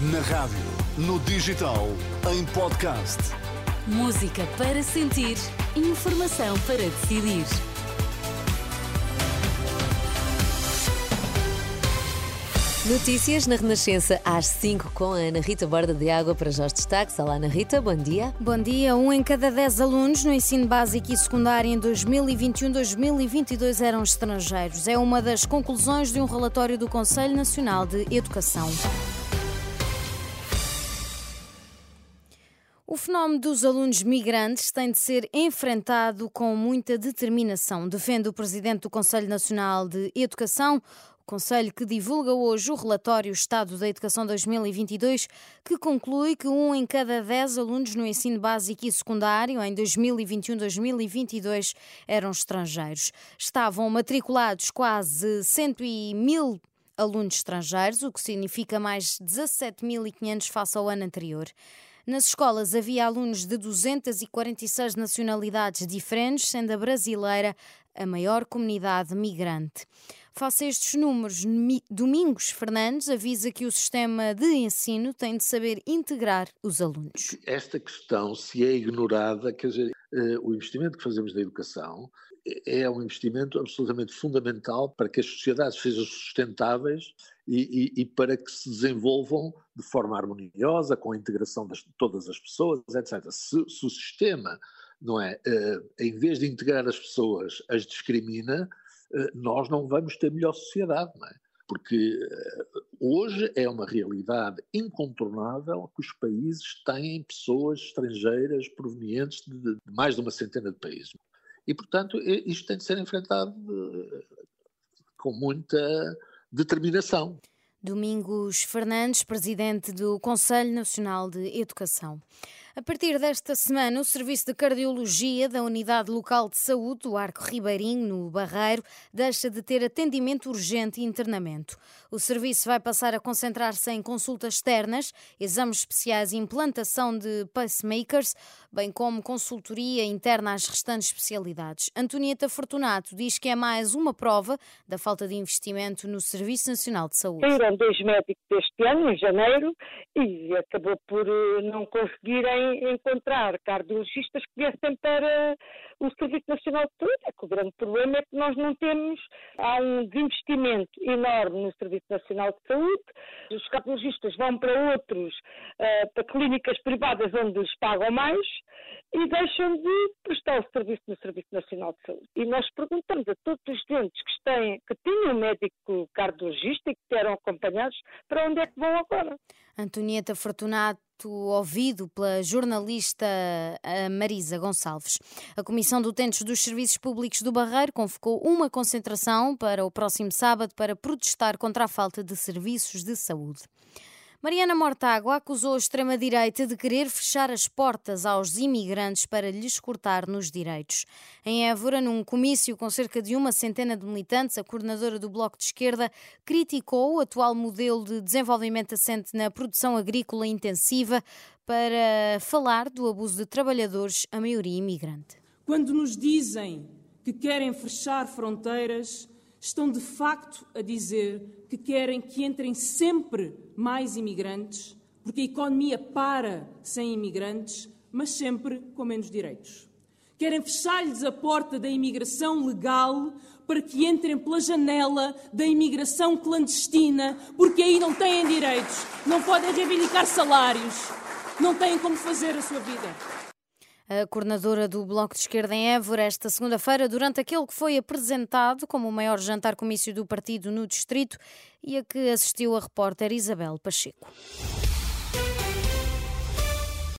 Na rádio, no digital, em podcast. Música para sentir, informação para decidir. Notícias na Renascença às 5 com a Ana Rita Borda de Água para já os destaques. Olá, Ana Rita, bom dia. Bom dia. Um em cada dez alunos no ensino básico e secundário em 2021-2022 eram estrangeiros. É uma das conclusões de um relatório do Conselho Nacional de Educação. O fenómeno dos alunos migrantes tem de ser enfrentado com muita determinação, defende o presidente do Conselho Nacional de Educação, Conselho que divulga hoje o relatório Estado da Educação 2022, que conclui que um em cada dez alunos no ensino básico e secundário em 2021-2022 eram estrangeiros. Estavam matriculados quase 100 mil alunos estrangeiros, o que significa mais 17.500 face ao ano anterior. Nas escolas havia alunos de 246 nacionalidades diferentes, sendo a brasileira a maior comunidade migrante. Face a estes números, Domingos Fernandes avisa que o sistema de ensino tem de saber integrar os alunos. Esta questão, se é ignorada, quer dizer, o investimento que fazemos na educação é um investimento absolutamente fundamental para que as sociedades sejam sustentáveis e, e, e para que se desenvolvam de forma harmoniosa, com a integração de todas as pessoas, etc. Se, se o sistema, não é, uh, em vez de integrar as pessoas, as discrimina, uh, nós não vamos ter melhor sociedade, não é? Porque uh, hoje é uma realidade incontornável que os países têm pessoas estrangeiras provenientes de, de mais de uma centena de países. E, portanto, isto tem de ser enfrentado com muita determinação. Domingos Fernandes, presidente do Conselho Nacional de Educação. A partir desta semana, o Serviço de Cardiologia da Unidade Local de Saúde do Arco Ribeirinho, no Barreiro, deixa de ter atendimento urgente e internamento. O serviço vai passar a concentrar-se em consultas externas, exames especiais e implantação de pacemakers, bem como consultoria interna às restantes especialidades. Antonieta Fortunato diz que é mais uma prova da falta de investimento no Serviço Nacional de Saúde. Saíram dois médicos este ano, em janeiro, e acabou por eh, não conseguirem encontrar cardiologistas que viessem para o Serviço Nacional de Saúde. É que o grande problema é que nós não temos, há um investimento enorme no Serviço Nacional de Saúde, os cardiologistas vão para outros, uh, para clínicas privadas onde lhes pagam mais e deixam de prestar o serviço no Serviço Nacional de Saúde. E nós perguntamos a todos os doentes que, têm, que tinham um médico cardiologista e que eram acompanhados para onde é que vão agora. Antonieta Fortunato ouvido pela jornalista Marisa Gonçalves. A Comissão de Utentes dos Serviços Públicos do Barreiro convocou uma concentração para o próximo sábado para protestar contra a falta de serviços de saúde. Mariana Mortágua acusou a extrema-direita de querer fechar as portas aos imigrantes para lhes cortar nos direitos. Em Évora, num comício com cerca de uma centena de militantes, a coordenadora do Bloco de Esquerda criticou o atual modelo de desenvolvimento assente na produção agrícola intensiva para falar do abuso de trabalhadores, a maioria imigrante. Quando nos dizem que querem fechar fronteiras, estão de facto a dizer que querem que entrem sempre mais imigrantes, porque a economia para sem imigrantes, mas sempre com menos direitos. Querem fechar-lhes a porta da imigração legal para que entrem pela janela da imigração clandestina, porque aí não têm direitos, não podem reivindicar salários, não têm como fazer a sua vida a coordenadora do Bloco de Esquerda em Évora, esta segunda-feira, durante aquele que foi apresentado como o maior jantar-comício do partido no distrito e a que assistiu a repórter Isabel Pacheco.